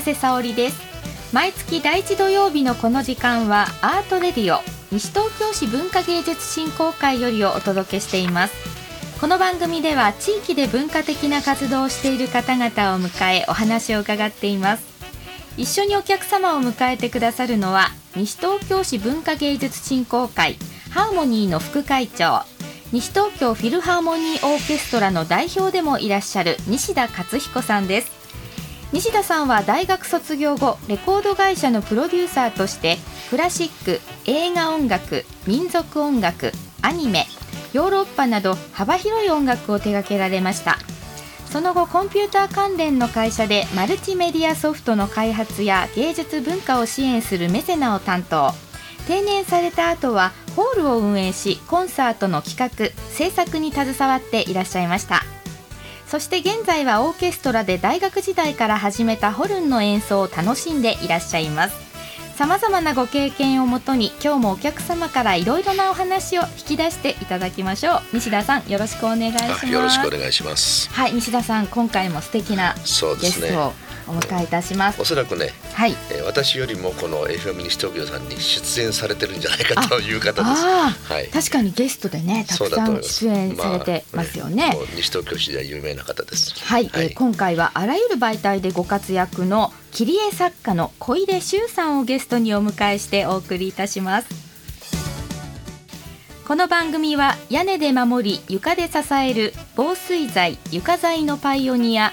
はようございます長谷沙織です。毎月第一土曜日のこの時間はアートレディオ西東京市文化芸術振興会よりをお届けしています。この番組では地域で文化的な活動をしている方々を迎えお話を伺っています。一緒にお客様を迎えてくださるのは西東京市文化芸術振興会ハーモニーの副会長西東京フィルハーモニーオーケストラの代表でもいらっしゃる西田勝彦さんです。西田さんは大学卒業後レコード会社のプロデューサーとしてクラシック映画音楽民族音楽アニメヨーロッパなど幅広い音楽を手掛けられました。その後コンピューター関連の会社でマルチメディアソフトの開発や芸術文化を支援するメセナを担当。定年された後はホールを運営しコンサートの企画制作に携わっていらっしゃいました。そして現在はオーケストラで大学時代から始めたホルンの演奏を楽しんでいらっしゃいます。さまざまなご経験をもとに今日もお客様からいろいろなお話を引き出していただきましょう。西田さんよろしくお願いします。よろしくお願いします。はい西田さん今回も素敵なゲストをお迎えいたします。おそらくね、はい、えー、私よりもこの FM 西東京さんに出演されてるんじゃないかという方です。はい、確かにゲストでね、たくさん出演されてますよね。まあ、西東京市では有名な方です。はい、はい、えー、今回はあらゆる媒体でご活躍の切り絵作家の小出修さんをゲストにお迎えしてお送りいたします。この番組は屋根で守り床で支える防水材床材のパイオニア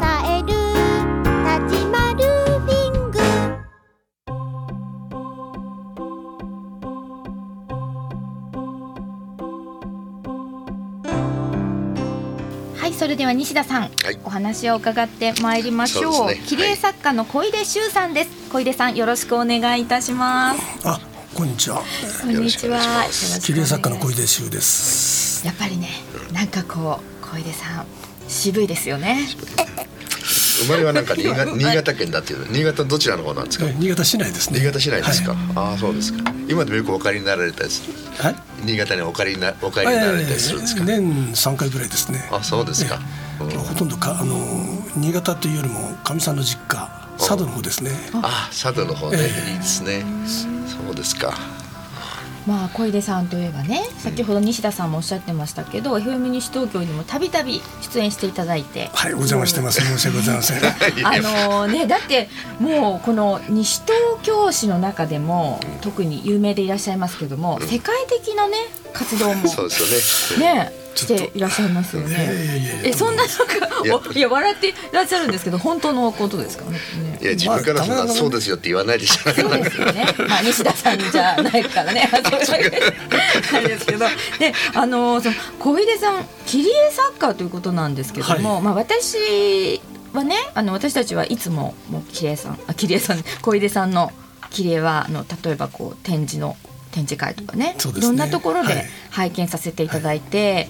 れでは西田さん、はい、お話を伺ってまいりましょう。うね、切り絵作家の小出修さんです。小出さんよろしくお願いいたします。あ、こんにちは。こんにちは。切り絵作家の小出修です。やっぱりね、なんかこう小出さん渋いですよね。生まれはなんか新潟新潟県だっていう新潟どちらの方なんですか？新潟市内ですね。新潟市内ですか？はい、ああそうですか。今でもよくお借りになられたです。はい。新潟にお借りなお借りになられたりするんですか？年三回ぐらいですね。あそうですか。ほとんどかあの新潟というよりもかみさんの実家佐渡の方ですね。あ佐渡の方ね、いいですね。そうですか。まあ小出さんといえばね先ほど西田さんもおっしゃってましたけど、うん、FM 西東京にもたびたび出演していただいて。はいお邪魔してます申し訳ございません。あのねだってもうこの西東京市の中でも特に有名でいらっしゃいますけども、うん、世界的なね活動も。そうですよね。ねしていらっしゃいますよね。えそんななんかいや笑っていらっしゃるんですけど本当のことですか？ね。いや自分からそんなそうですよって言わないでしょ。そうですよね。まあ西田さんじゃないからね。あれですけどであのその小出さん切り絵作家ということなんですけども、はい、まあ私はねあの私たちはいつももう切り絵さんあ切り絵さん小出さんの切り絵はあの例えばこう展示の展示会とかね、ね、いろんなところで拝見させていただいて、はい。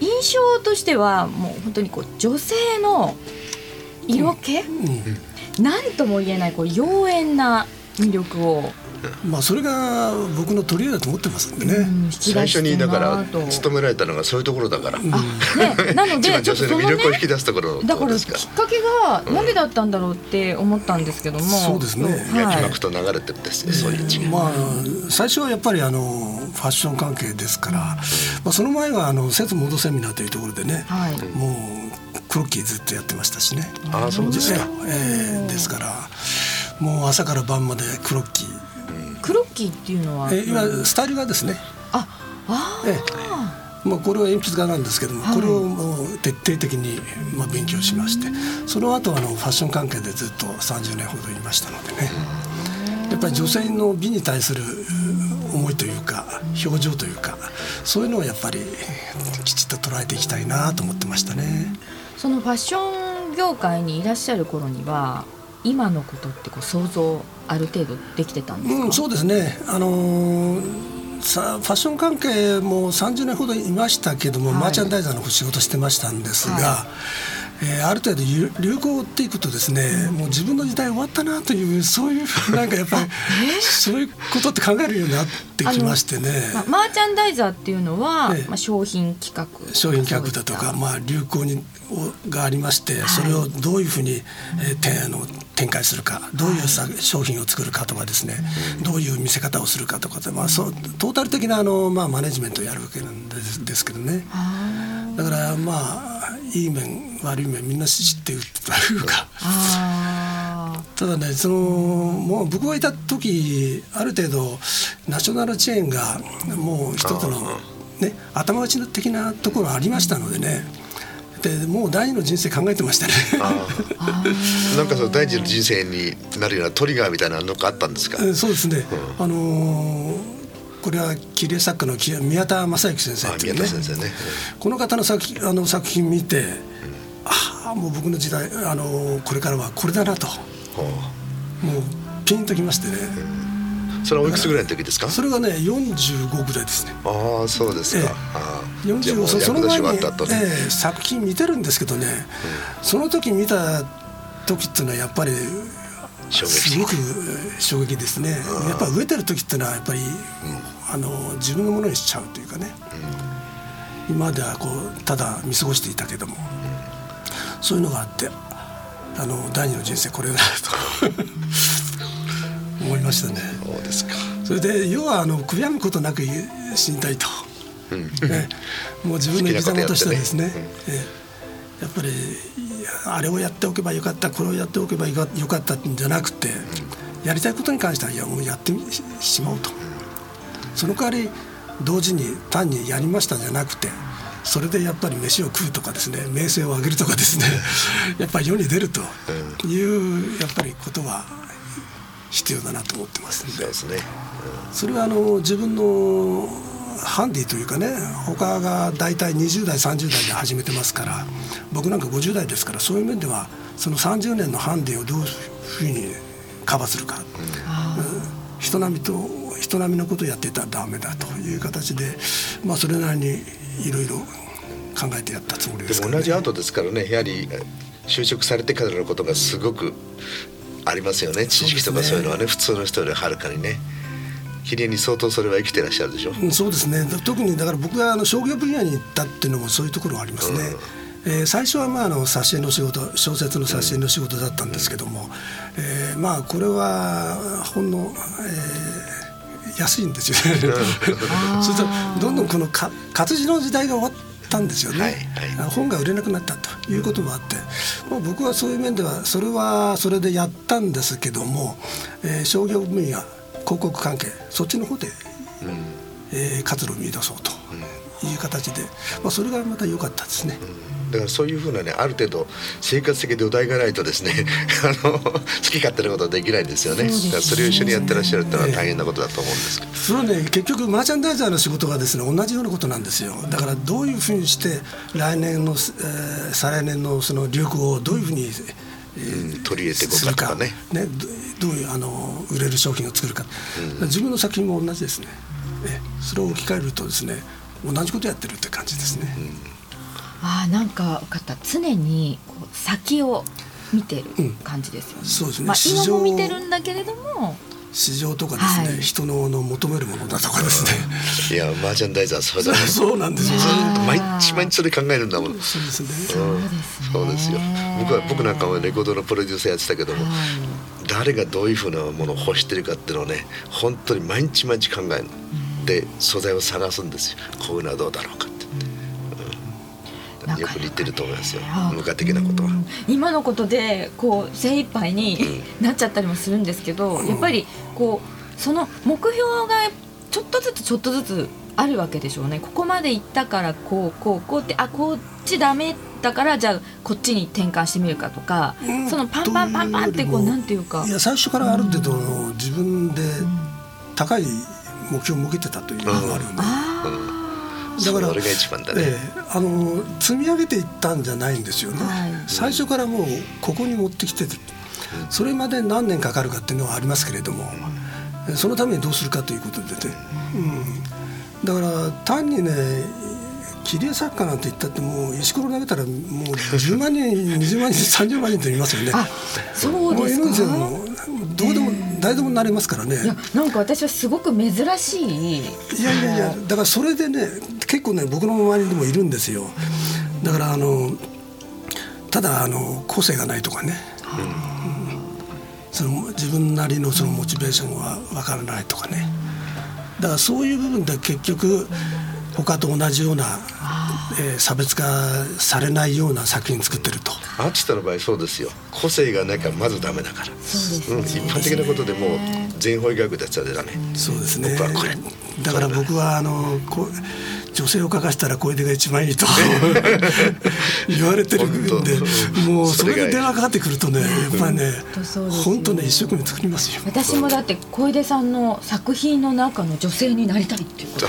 印象としてはもう本当にこう女性の色気、うん、なんとも言えないこう妖艶な魅力をまあそれが僕の取り柄だと思ってますんでね、うん、最初にだから勤められたのがそういうところだから、うん、ね、なので 女性の魅力を引き出すところだからきっかけが何だったんだろうって思ったんですけども、そうですね。脈々と流れてるんですね、そういう違い、まあ最初はやっぱりあのファッション関係ですから、まあ、その前はあの節モードセミナーというところでね、はい、もうクロッキーずっとやってましたしね。ああそうですか、えー、ですからもう朝から晩までクロッキークロッキーっていうのは、え今スタイル画ですね。ああ、ええ、まあ、これは鉛筆画なんですけども、はい、これをもう徹底的にまあ勉強しましてその後あのファッション関係でずっと30年ほどいましたのでね。やっぱり女性の美に対する思いというか表情というかそういうのをやっぱりきちっと捉えていきたいなと思ってましたね。そのファッション業界にいらっしゃる頃には今のことってこう想像ある程度できてたんですか、うん、そうですね。あのーさファッション関係も30年ほどいましたけども、はい、マーチャンダイザーの仕事してましたんですが、はい、えー、ある程度流行を追っていくとですね、うん、もう自分の時代終わったなというそういうなんかやっぱり そういうことって考えるようになってきましてね、まあ、マーチャンダイザーっていうのは、まあ、商品企画。商品企画だとか、まあ、流行にがありまして、それをどういうふうに、えー、あの展開するかどういうさ、商品を作るかとかですね、どういう見せ方をするかとかまあ、そうトータル的なあの、まあ、マネジメントをやるわけなんですですけどね。だからまあいい面悪い面みんな知っているというか。ただねそのもう僕がいた時ある程度ナショナルチェーンがもう一つの、ね、頭打ち的なところありましたのでねでもう第二の人生考えてましたね。なんかその第二の人生になるようなトリガーみたいなのがあったんですか？そうですね、うん、あのーこれは切り絵作家の宮田正幸先生っていうね、ね、この方の作あの作品見て、うん、ああもう僕の時代あのこれからはこれだなと、もうピンときましてね、それはおいくつぐらいの時ですか？それがね45ぐらいですね。ああそうですか、ええ、45そその前に、ええ、作品見てるんですけどね、うん、その時見た時っていうのはやっぱりすごく衝撃ですね。やっぱ植えてる時っていうのはやっぱり、うん、あの自分のものにしちゃうというかね、うん、今まではこうただ見過ごしていたけども、そういうのがあってあの第二の人生これだと思いましたね。そうですか。それで要はあの悔やむことなく死にたいと、うん。ね、もう自分の生き様としてはですね、ね。うん、やっぱりあれをやっておけばよかったこれをやっておけばよかったんじゃなくて、うん、やりたいことに関してはいやもうやってしまうと、その代わり同時に単にやりましたじゃなくてそれでやっぱり飯を食うとかですね名声を上げるとかですね。やっぱり世に出るというやっぱりことは必要だなと思ってますそうですね、うん、それはあの自分のハンディというかね他が大体20代30代で始めてますから僕なんか50代ですからそういう面ではその30年のハンディをどういうふうにカバーするか、うん、人並みと人並みのことをやってたらダメだという形で、まあ、それなりにいろいろ考えてやったつもりです、ね、でも同じアートですからねやはり就職されてからのことがすごくありますよね知識とかそういうのはね、ね、普通の人よりはるかにね。綺麗に相当それは生きてらっしゃるでしょ、うん、そうですね。特にだから僕があの商業分野に行ったっていうのもそういうところがありますね、うん、えー、最初はまああの挿絵の仕事小説の挿絵の仕事だったんですけども、うん、えー、まあこれはほんの、えー、安いんですよね。そうするとどんどんこのか活字の時代が終わったんですよね、はいはい、本が売れなくなったということもあって、もう僕はそういう面ではそれはそれでやったんですけども、えー、商業分野広告関係そっちの方で、うん、えー、活路を見出そうという形で、まあ、それがまた良かったですね。だからそういうふうなねある程度生活的土台がないとですね あの好き勝手なことはできないんですよね、ね、だからそれを一緒にやってらっしゃるってのは大変なことだと思うんですけど、それはね。結局マーチャンダイザーの仕事がですね同じようなことなんですよ。だからどういうふうにして来年の、えー、再来年のその流行をどういうふうに、えー、うん、取り入れていこうかとかね。ね。どういうあの売れる商品を作るか、うん、自分の作品も同じですね、え。それを置き換えるとですね同じことやってるって感じですね、うん、あなんか分かった常にこう先を見てる感じですよね、うん、そうですね、まあ、今も見てるんだけれども市場とかですね、はい、人のの求めるものだとかですね。いや、マーチャンダイザー、それだ、そうなんですよ。毎日毎日それ考えるんだもん。そうですね。そうですよ。僕は、僕なんかはレコードのプロデューサーやってたけども。誰がどういうふうなものを欲してるかっていうのをね、本当に毎日毎日考える。で、素材を探すんですよ。こういうのはどうだろうか。よく似てると思いますよ。無我的なことは。今のことでこう精一杯になっちゃったりもするんですけど、うん、やっぱりこうその目標がちょっとずつちょっとずつあるわけでしょうね。ここまで行ったからこうこうこうってあこっちダメだからじゃあこっちに転換してみるかとか、うん、そのパンパンパンパンってこうなんていうか。いや最初からある程度自分で高い目標を向けてたというのがあるんだからね、えー、あの積み上げていったんじゃないんですよね、はい、最初からもうここに持ってきてそれまで何年かかるかっていうのはありますけれども、そのためにどうするかということでね、うん、だから単にね切り絵作家なんて言ったってもう石ころ投げたらもう10万人20万人30万人と言いますよね。そうですか。もどうでも誰でもなれますからね。いやなんか私はすごく珍しい。いやいやいやだからそれでね結構ね僕の周りにもいるんですよ。だからあのただあの個性がないとかね。うん、その自分なりのそのモチベーションはわからないとかね。だからそういう部分で結局。他と同じような、えー、差別化されないような作品作ってると。アーティストの場合そうですよ。個性がなきゃまずダメだから、ね、うん、一般的なことでも全方位学でやっちゃダメ。そうですね。だから僕はあのこ女性を描かしたら小出が一番いいと 言われてるんでもうそれで電話かかってくるとねやっぱりね本当ね一生懸命作りますよ。私もだって小出さんの作品の中の女性になりたいっていうこと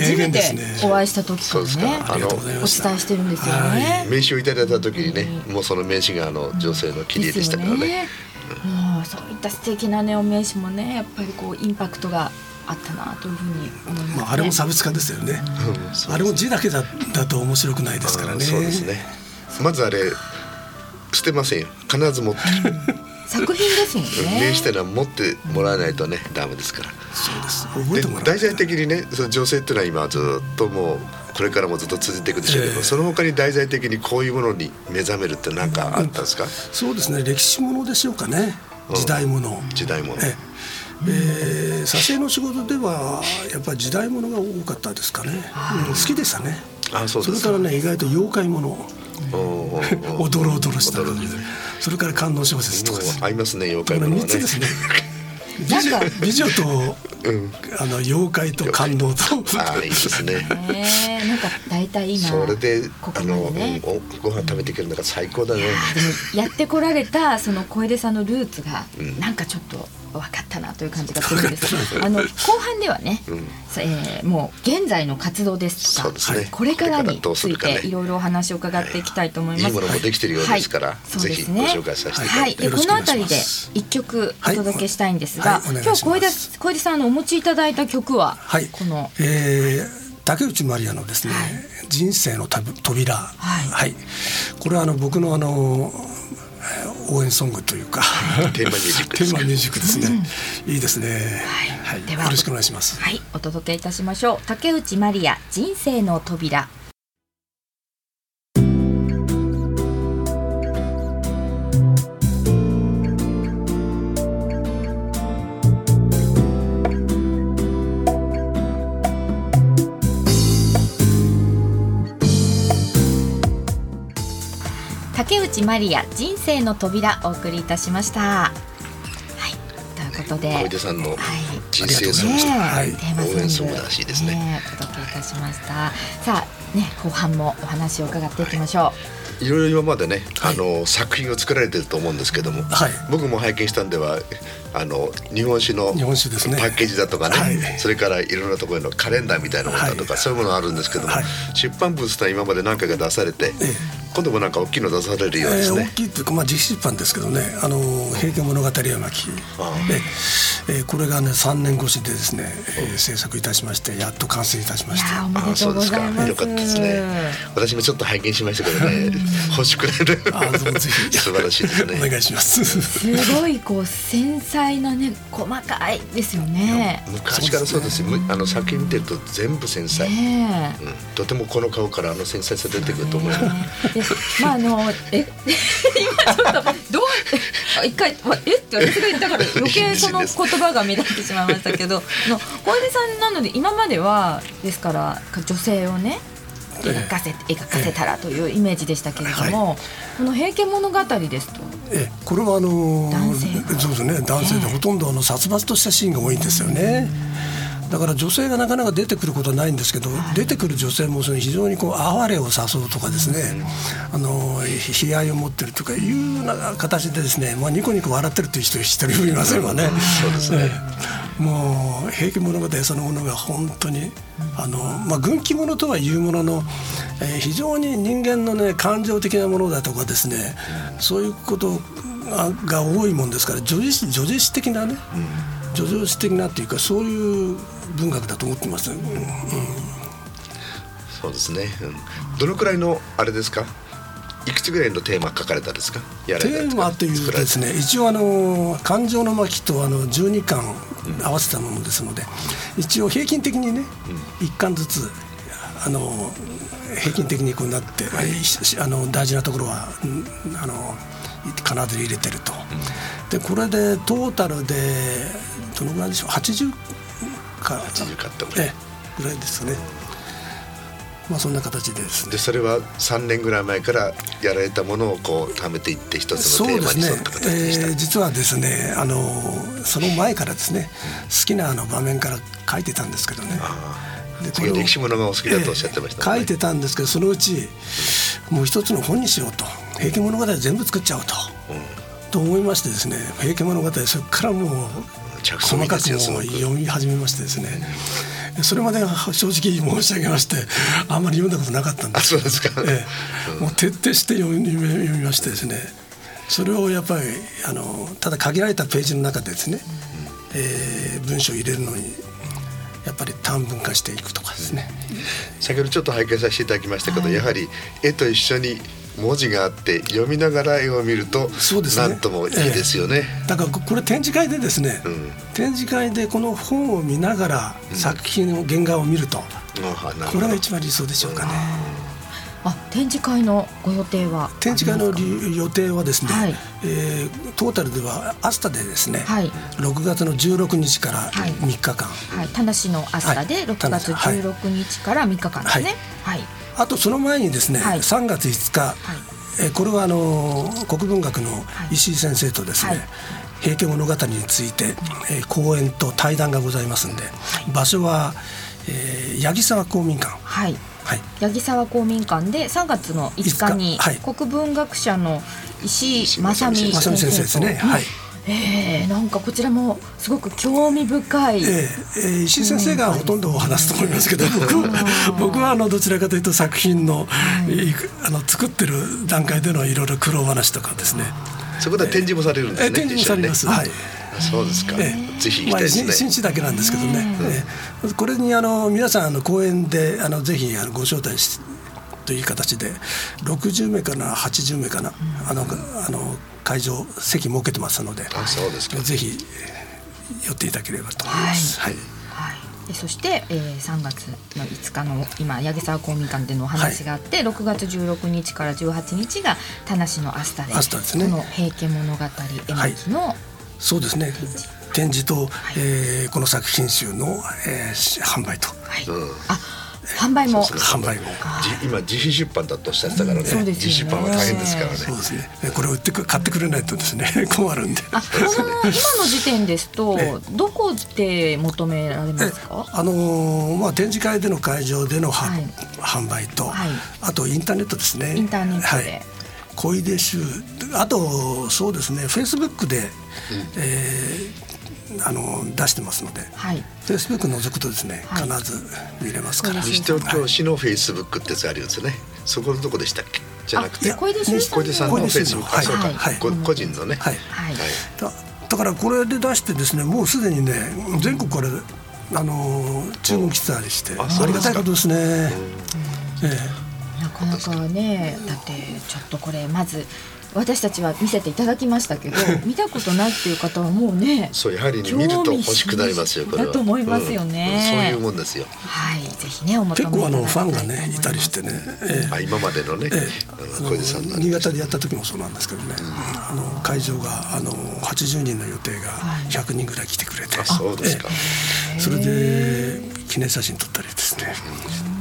初めてお会いした時からね、あのお伝えしてるんですよね。名刺をいただいた時にね、もうその名刺があの女性の切り絵でしたからね。もうそういった素敵なねお名刺もねやっぱりこうインパクトがあったなというふうに思います、ね、まあ、あれも差別化ですよね、うん、あれも字だけだだと面白くないですからねそうですねまずあれ捨てませんよ必ず持ってる作品ですもんね。名刺ってのは持ってもらわないとねダメですから。そうです。覚えてもら大々的にねその女性っていうのは今ずっともうこれからもずっと続いていくでしょうけど、えー、その他に題材的にこういうものに目覚めるって何かあったんですか、うん、そうですね歴史ものでしょうかね。時代もの、時代もの。ええ。ー、挿絵の仕事ではやっぱり時代ものが多かったですかね、うん、好きでしたね。あそうそれからね意外と妖怪ものおどろおどろした感じで。それから観音小説とか合いますね妖怪ものはね3つですね。美女美女と、うん、あの妖怪と感動と。あいいですね。え。なんか大体今それでここ、ね、あの、うん、ご飯食べていけるのが最高だね。やってこられたその小出さんのルーツが、うん、なんかちょっと分かったなという感じがするんです。あの後半ではね、うん、えー、もう現在の活動ですとか、ね、これからについていろいろお話を伺っていきたいと思います。いいものもできてるようですから、はい、ぜひご紹介させていただきはい、でこの辺りで一曲お届けしたいんですが、はい。はい、今日小出小出さんのお持ちいただいた曲は、はい、この、えー竹内まりやのですね、人生の扉、はい、はい、これはあの僕のあの応援ソングというか。テーマミュージックテーマミュージックですね、うん、いいですね。はい、では。よろしくお願いします。はい。お届けいたしましょう。竹内まりや人生の扉竹内まりや人生の扉お送りいたしました。はい、ということで小出さんの人生ソング、はい、テーマ応援ソングらしいですね。ねお届けいたしました。さあね後半もお話を伺っていきましょう。はい。いろいろ今までね、はい、あの作品を作られてると思うんですけども、はい、僕も拝見したんではあの日本酒のパッケージだとかね、はい、それからいろんなところのカレンダーみたいなものだとか、そういうものあるんですけども、出版物とは今まで何回か出されて、ええ今度もなんか大きいの出されるようですね、えー、大きいっていうか、まあ、実出版ですけどね「あの平家物語絵巻」で、えー、これがね3年越しでですね、えー、制作いたしましてやっと完成いたしましたあそうですか。よかったですね。私もちょっと拝見しましたけどね。欲しくなる。あどうもぜひ。素晴らしいですね。お願いします。すごいこう繊細なね細かいですよね。昔からそうですよ、ね、あの作品見てると全部繊細、ねうん、とてもこの顔からあの繊細さ出てくると思います、まああのえ 今ちょっとどう一回、まあ、えって私が言ったから余計 その言葉が乱れてしまいましたけどの小出さんなので今まではですから女性をね描かせ描かせたらというイメージでしたけれども、はい、この「平家物語」ですと。えこれはあの男性そうですね。男性でほとんどあの殺伐としたシーンが多いんですよね。だから女性がなかなか出てくることはないんですけど、はい、出てくる女性もその非常にこう哀れを誘うとかですね、あの悲哀を持ってるとかいうような形でですね、まあ、ニコニコ笑ってるという人一人もいませんわね。そうですね、もう平家物語そのものが本当にあの、まあ、軍記物とはいうものの、えー、非常に人間のね感情的なものだとかですね、そういうことが多いもんですから叙事詩的なね、叙情詩的なっていうかそういう文学だと思ってます、うんそうですね、うん、どのくらいのあれですか？いくつぐらいのテーマ書かれたですか？テーマというとですね一応あの「感情の巻」とあの12巻合わせたものですので、一応平均的にね、うん、1巻ずつあの平均的にこうなって、はい、あの大事なところはあの必ず入れてると、でこれでトータルでどのぐらいでしょう？80か80かってぐらいぐらいですね。まあそんな形でですね。でそれは3年ぐらい前からやられたものをこう貯めていって一つのテーマに沿った形でした。ねえー、実はですねあのその前からですね、好きなあの場面から書いてたんですけどね。でこれ歴史ものがお好きだとおっしゃってました、ねえー、書いてたんですけどそのうちもう一つの本にしようと「平家物語」全部作っちゃおうと。うんと思いましてですね「平家物語」そこからもう細かくも読み始めましてですね。それまで正直申し上げましてあんまり読んだことなかったんです。そうですか、ええ、もう徹底して読み読みましてですね。それをやっぱりあのただ限られたページの中でですね、えー、文章を入れるのにやっぱり短文化していくとかですね、先ほどちょっと拝見させていただきましたけど、はい、やはり絵と一緒に文字があって読みながら絵を見るとそうです、ね、なんともいいですよね、えだからこれ展示会でですね、うん、展示会でこの本を見ながら作品の原画を見ると、うん、これが一番理想でしょうかね。あ展示会のご予定は？展示会の予定はですね、はい、えー、トータルではアスタでですね、はい、6月の16日から3日間、はい、田無のアスタで6月16日から3日間ですね。はい、はいあとその前にですね、はい、3月5日、はい、えこれはあの国文学の石井先生とですね、はい、平家物語について、えー、講演と対談がございますんで、場所は、えー、八木沢公民館。はい。はい、八木沢公民館で3月の5日に国文学者の石井正美先生ですね、はい、えー、なんかこちらもすごく興味深い、えーえー、石井先生がほとんどお話すと思いますけど僕僕はあのどちらかというと作品の,、あの作ってる段階でのいろいろ苦労話とかですね。そこで展示もされるんですね、えー、展示もされます、はい。そうですか。ええ、ぜひ行きたいですね。新地だけなんですけどね。え。え、これにあの皆さんあの講演であのぜひあのご招待しという形で60名かな80名かな、あのあの会場席設けてますのであそうですか。ぜひ寄っていただければと思います。はい、はい。でそして、えー、3月の5日の今八木沢公民館でのお話があって、はい、6月16日から18日が田無のアスタでアスタですね。この「平家物語絵巻」の、はい、そうですね。展示と、はい、えー、この作品集の、えー、販売と。はい、うん、あ販売も。販売も。今自費出版だとおっしゃってたからね,、うん、ね。自費出版は大変ですからね。そうですね。これを売って買ってくれないとですね。困るんで。あこの今の時点ですとどこで求められますか？あのー、まあ展示会での会場での、はい、販売と、はい、あとインターネットですね。インターネットで、はい。小出集あとそうですね。フェイスブックで、うん、えー、あの出してますので、はい、フェイスブック覗くとですね、はい、必ず見れますから。西東京市のフェイスブックってやつあるんですよね。そこのとこでしたっけ？じゃなくて、小出さんのフェイスブック、そうか、はい、個人のね。はい。はい。だだからこれで出してですね、もうすでにね全国これあの注目してたりして、ありがたいことですね。ええ。なかなかね、だってちょっとこれまず私たちは見せていただきましたけど 見たことないっていう方はもうねそうやはり、ね、見ると欲しくなりますよこれはだと思いますよね、うん、そういうもんですよ。はいぜひねお求め結構あのファンがねいたりしてね、えー、あ今までのね、えー、小出さん新潟でやった時もそうなんですけどね、うん、あの会場があの80人の予定が100人ぐらい来てくれて、はい、そうですか、えー、それで記念写真撮ったりですね、うん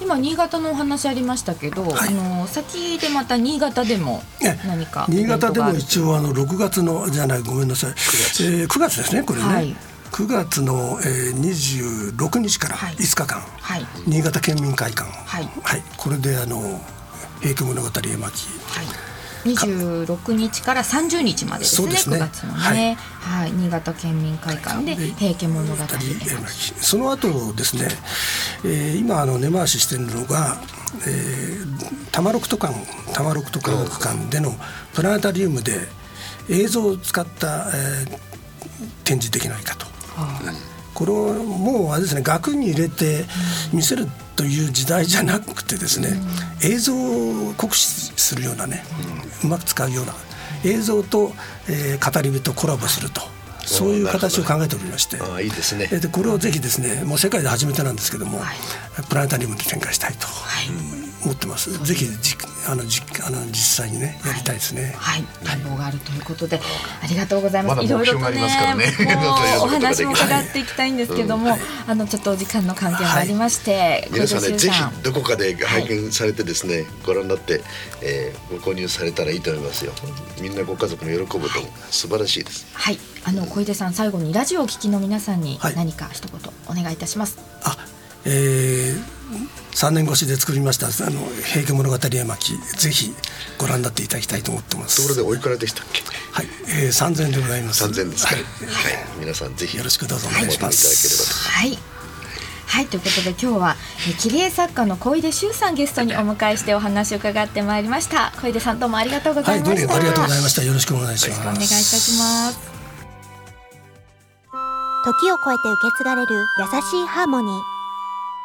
今新潟のお話ありましたけど、はい、あの先でまた新潟でも何か新潟でも一応あの6月のじゃないごめんなさい。9月,、えー、9月ですねこれね、はい、9月の、えー、26日から5日間、はい、新潟県民会館、はい。はい、これであの「平家物語絵巻」はい26日から30日までですねですね。9月のね、はい、はい、新潟県民会館で「平家物語」その後ですね、えー、今あの根回ししているのがえー、多摩六都館多摩六都科学館でのプラネタリウムで、映像を使った、えー、展示できないかと。これをもうあれですね額に入れて見せるという時代じゃなくてですね、映像を酷使するようなね、うまく使うような映像と、えー、語り部とコラボすると。そういう形を考えておりまして、あいいですね。でこれをぜひですね、もう世界で初めてなんですけども、はい、プラネタリウムで展開したいと思ってます。ぜひじあのじあの実際にねやりたいですね。はい、展望があるということで、ありがとうございます。いろいろとね、お話も伺っていきたいんですけども、あのちょっとお時間の関係もありまして、皆さんねぜひどこかで拝見されてですね、ご覧になって、えー、ご購入されたらいいと思いますよ。みんなご家族も喜ぶと素晴らしいです。はい、あの小出さん最後にラジオを聞きの皆さんに何か一言お願いいたします。あ、えー3年越しで作りましたあの「平家物語絵巻」ぜひご覧になっていただきたいと思ってます。ところでおいくらでしたっけ？はい、えー、3000円でございます。3000円ですか、はい、はい、皆さんぜひよろしくどうぞお願いします。はい。はいということで今日は切り絵作家の小出修さんゲストにお迎えしてお話を伺ってまいりました。小出さんどうもありがとうございました、はい、ありがとうございました。よろしくお願いします。お願いいたします。時を超えて受け継がれる優しいハーモニー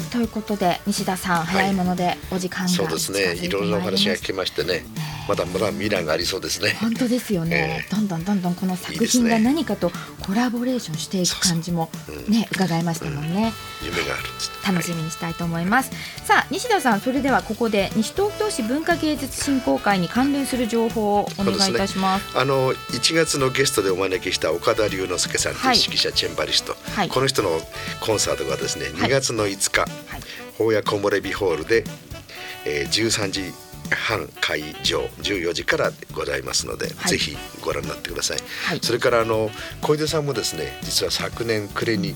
はいということで西田さん、早いものでお時間がそうですね。いろんなお話が聞けましてねまだまだ未来がありそうですね。本当ですよね、えー、どんどんどんどんこの作品が何かとコラボレーションしていく感じもね、うん、伺いましたもんね、うん、夢がある楽しみにしたいと思います、さあ西田さんそれではここで西東京市文化芸術振興会に関連する情報をお願いいたします、ね、あの1月のゲストでお招きした岡田龍之介さんとい。う指揮者、チェンバリスト、はい、この人のコンサートがですね2月の5日、はい。大谷木漏れ日ホールで、えー、13時半会場14時からございますので、はい、ぜひご覧になってください、はい、それからあの小出さんもですね実は昨年暮れに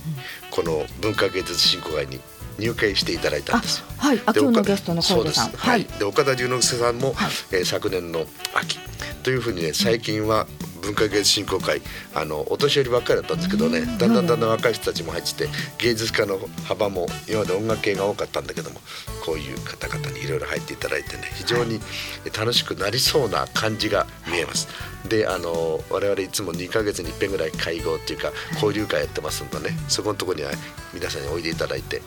この文化芸術振興会に入会していただいたんです。はい、今日のゲストの小出さん。はい。で岡田龍之介さんも、はい、えー、昨年の秋というふうにね最近は文化芸術振興会あのお年寄りばっかりだったんですけどねだんだんだんだん若い人たちも入ってて芸術家の幅も今まで音楽系が多かったんだけどもこういう方々にいろいろ入っていただいてね非常に楽しくなりそうな感じが見えます。であの我々いつも2か月に一遍ぐらい会合っていうか交流会やってますんでねそこのところには皆さんにおいでいただいて、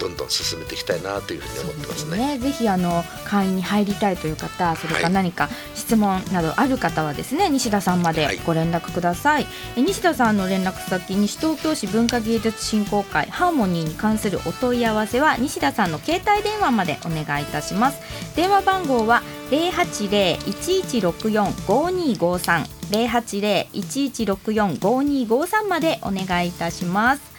どんどん進めていきたいなというふうに思ってますね。すね。ぜひあの会員に入りたいという方それから何か質問などある方はですね西田さんまでご連絡ください、はい、西田さんの連絡先西東京市文化芸術振興会ハーモニーに関するお問い合わせは西田さんの携帯電話までお願いいたします。電話番号は080-1164-5253 080-1164-5253までお願いいたします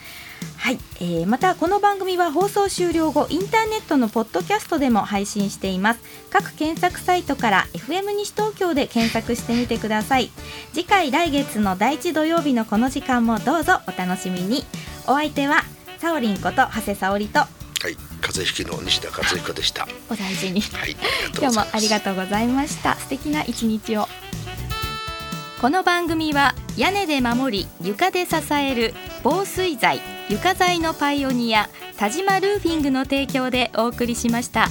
はい、えー、またこの番組は放送終了後インターネットのポッドキャストでも配信しています。各検索サイトから FM 西東京で検索してみてください。次回来月の第1土曜日のこの時間もどうぞお楽しみに。お相手はサオリンこと長谷沙織と。はい風邪ひきの西田和彦でした。お大事に、はい、今日もありがとうございました。素敵な一日を。この番組は屋根で守り床で支える防水材床材のパイオニア田島ルーフィングの提供でお送りしました。